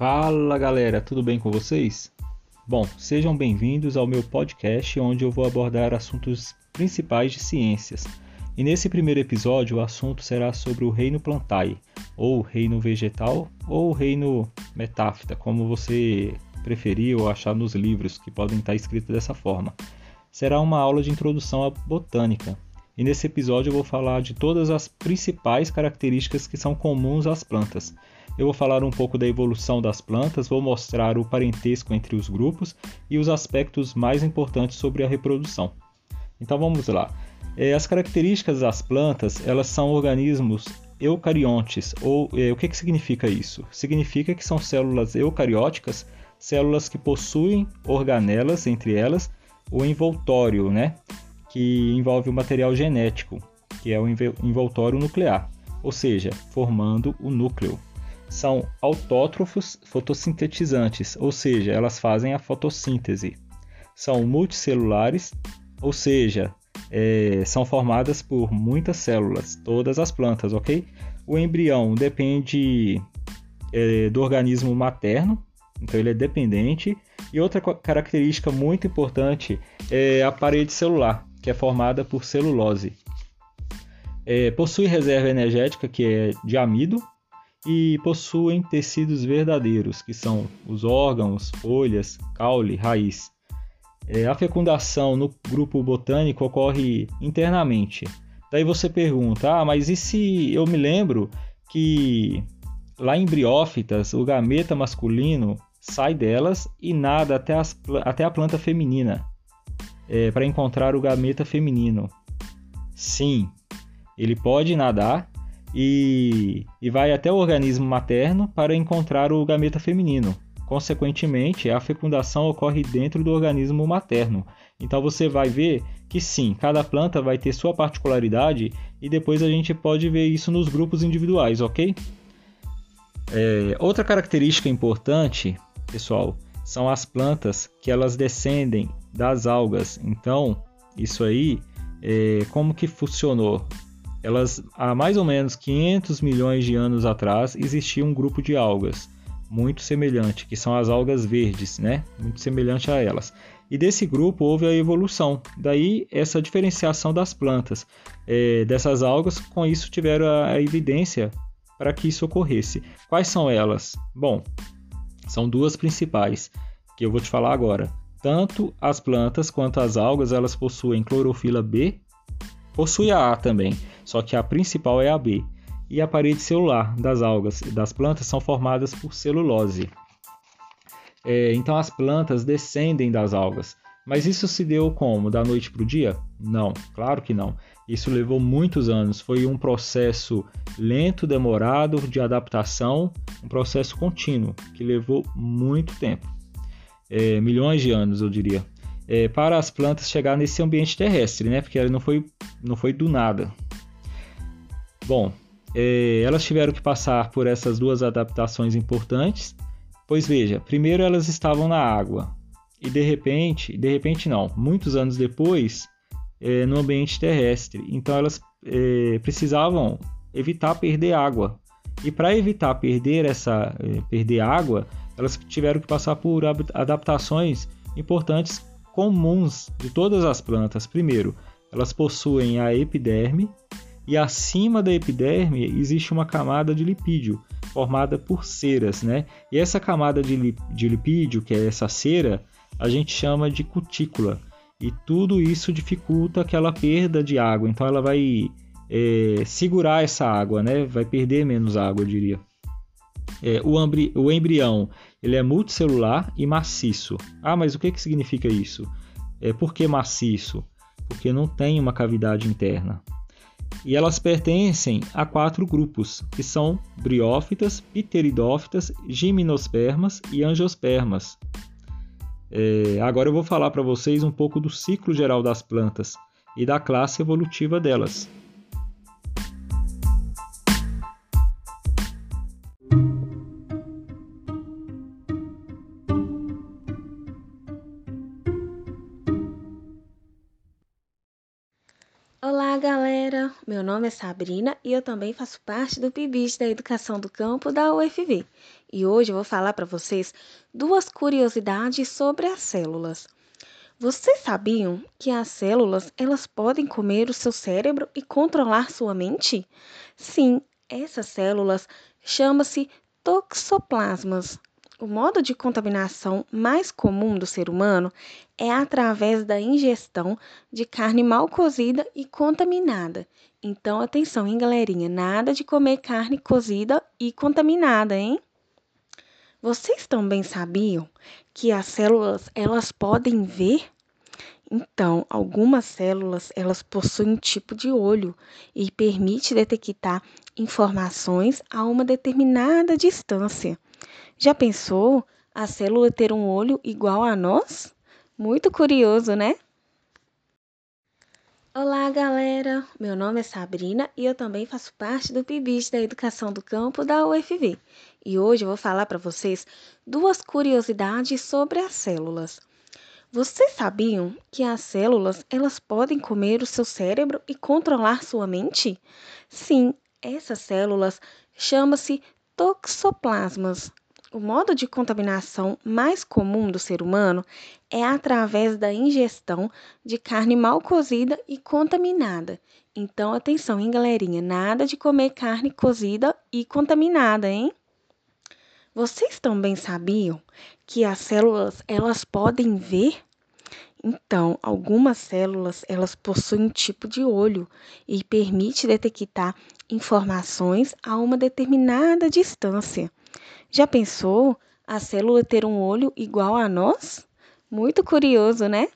Fala galera, tudo bem com vocês? Bom, sejam bem-vindos ao meu podcast onde eu vou abordar assuntos principais de ciências. E nesse primeiro episódio o assunto será sobre o reino plantae, ou reino vegetal, ou reino metáfita, como você preferir ou achar nos livros que podem estar escritos dessa forma. Será uma aula de introdução à botânica. E nesse episódio eu vou falar de todas as principais características que são comuns às plantas. Eu vou falar um pouco da evolução das plantas, vou mostrar o parentesco entre os grupos e os aspectos mais importantes sobre a reprodução. Então vamos lá. É, as características das plantas, elas são organismos eucariontes, ou é, o que, que significa isso? Significa que são células eucarióticas, células que possuem organelas entre elas, o envoltório, né? que envolve o material genético, que é o envoltório nuclear, ou seja, formando o núcleo. São autótrofos fotossintetizantes, ou seja, elas fazem a fotossíntese. São multicelulares, ou seja, é, são formadas por muitas células, todas as plantas, ok? O embrião depende é, do organismo materno, então ele é dependente. E outra característica muito importante é a parede celular, que é formada por celulose. É, possui reserva energética, que é de amido, e possuem tecidos verdadeiros, que são os órgãos, folhas, caule, raiz. É, a fecundação no grupo botânico ocorre internamente. Daí você pergunta: ah, mas e se eu me lembro que lá em briófitas o gameta masculino sai delas e nada até, as, até a planta feminina? é, para encontrar o gameta feminino. Sim, ele pode nadar e, e vai até o organismo materno para encontrar o gameta feminino. Consequentemente, a fecundação ocorre dentro do organismo materno. Então você vai ver que sim, cada planta vai ter sua particularidade e depois a gente pode ver isso nos grupos individuais, ok? É, outra característica importante, pessoal, são as plantas que elas descendem das algas. Então, isso aí, é, como que funcionou? Elas, há mais ou menos 500 milhões de anos atrás, existia um grupo de algas muito semelhante, que são as algas verdes, né? Muito semelhante a elas. E desse grupo houve a evolução. Daí essa diferenciação das plantas. É, dessas algas, com isso tiveram a, a evidência para que isso ocorresse. Quais são elas? Bom, são duas principais que eu vou te falar agora. Tanto as plantas quanto as algas elas possuem clorofila B, possui a A também, só que a principal é a B. E a parede celular das algas e das plantas são formadas por celulose. É, então as plantas descendem das algas. Mas isso se deu como? Da noite para o dia? Não, claro que não. Isso levou muitos anos. Foi um processo lento, demorado de adaptação, um processo contínuo que levou muito tempo é, milhões de anos, eu diria, é, para as plantas chegar nesse ambiente terrestre, né? Porque ela não foi, não foi do nada. Bom, é, elas tiveram que passar por essas duas adaptações importantes, pois veja, primeiro elas estavam na água e de repente, de repente não, muitos anos depois, é, no ambiente terrestre. Então elas é, precisavam evitar perder água. E para evitar perder essa é, perder água, elas tiveram que passar por adaptações importantes comuns de todas as plantas. Primeiro, elas possuem a epiderme e acima da epiderme existe uma camada de lipídio formada por ceras, né? E essa camada de, de lipídio, que é essa cera, a gente chama de cutícula. E tudo isso dificulta aquela perda de água. Então ela vai é, segurar essa água, né? Vai perder menos água, eu diria. É, o, o, embrião ele é multicelular e maciço. Ah, mas o que, que significa isso? É, por que maciço? Porque não tem uma cavidade interna. E elas pertencem a quatro grupos, que são briófitas, pteridófitas, gimnospermas e angiospermas. É, agora eu vou falar para vocês um pouco do ciclo geral das plantas e da classe evolutiva delas. Olá, galera! Meu nome é Sabrina e eu também faço parte do PIBIS da Educação do Campo da UFV. E hoje eu vou falar para vocês duas curiosidades sobre as células. Vocês sabiam que as células elas podem comer o seu cérebro e controlar sua mente? Sim, essas células chamam-se toxoplasmas. O modo de contaminação mais comum do ser humano é através da ingestão de carne mal cozida e contaminada. Então, atenção, hein, galerinha? Nada de comer carne cozida e contaminada, hein? Vocês também sabiam que as células elas podem ver? Então, algumas células elas possuem um tipo de olho e permite detectar informações a uma determinada distância. Já pensou a célula ter um olho igual a nós? Muito curioso, né? Olá, galera! Meu nome é Sabrina e eu também faço parte do PIBIS da Educação do Campo da UFV. E hoje eu vou falar para vocês duas curiosidades sobre as células. Vocês sabiam que as células elas podem comer o seu cérebro e controlar sua mente? Sim, essas células chamam-se toxoplasmas. O modo de contaminação mais comum do ser humano é através da ingestão de carne mal cozida e contaminada. Então, atenção, hein, galerinha? Nada de comer carne cozida e contaminada, hein? Vocês também sabiam que as células elas podem ver? Então, algumas células elas possuem um tipo de olho e permite detectar informações a uma determinada distância. Já pensou a célula ter um olho igual a nós? Muito curioso, né?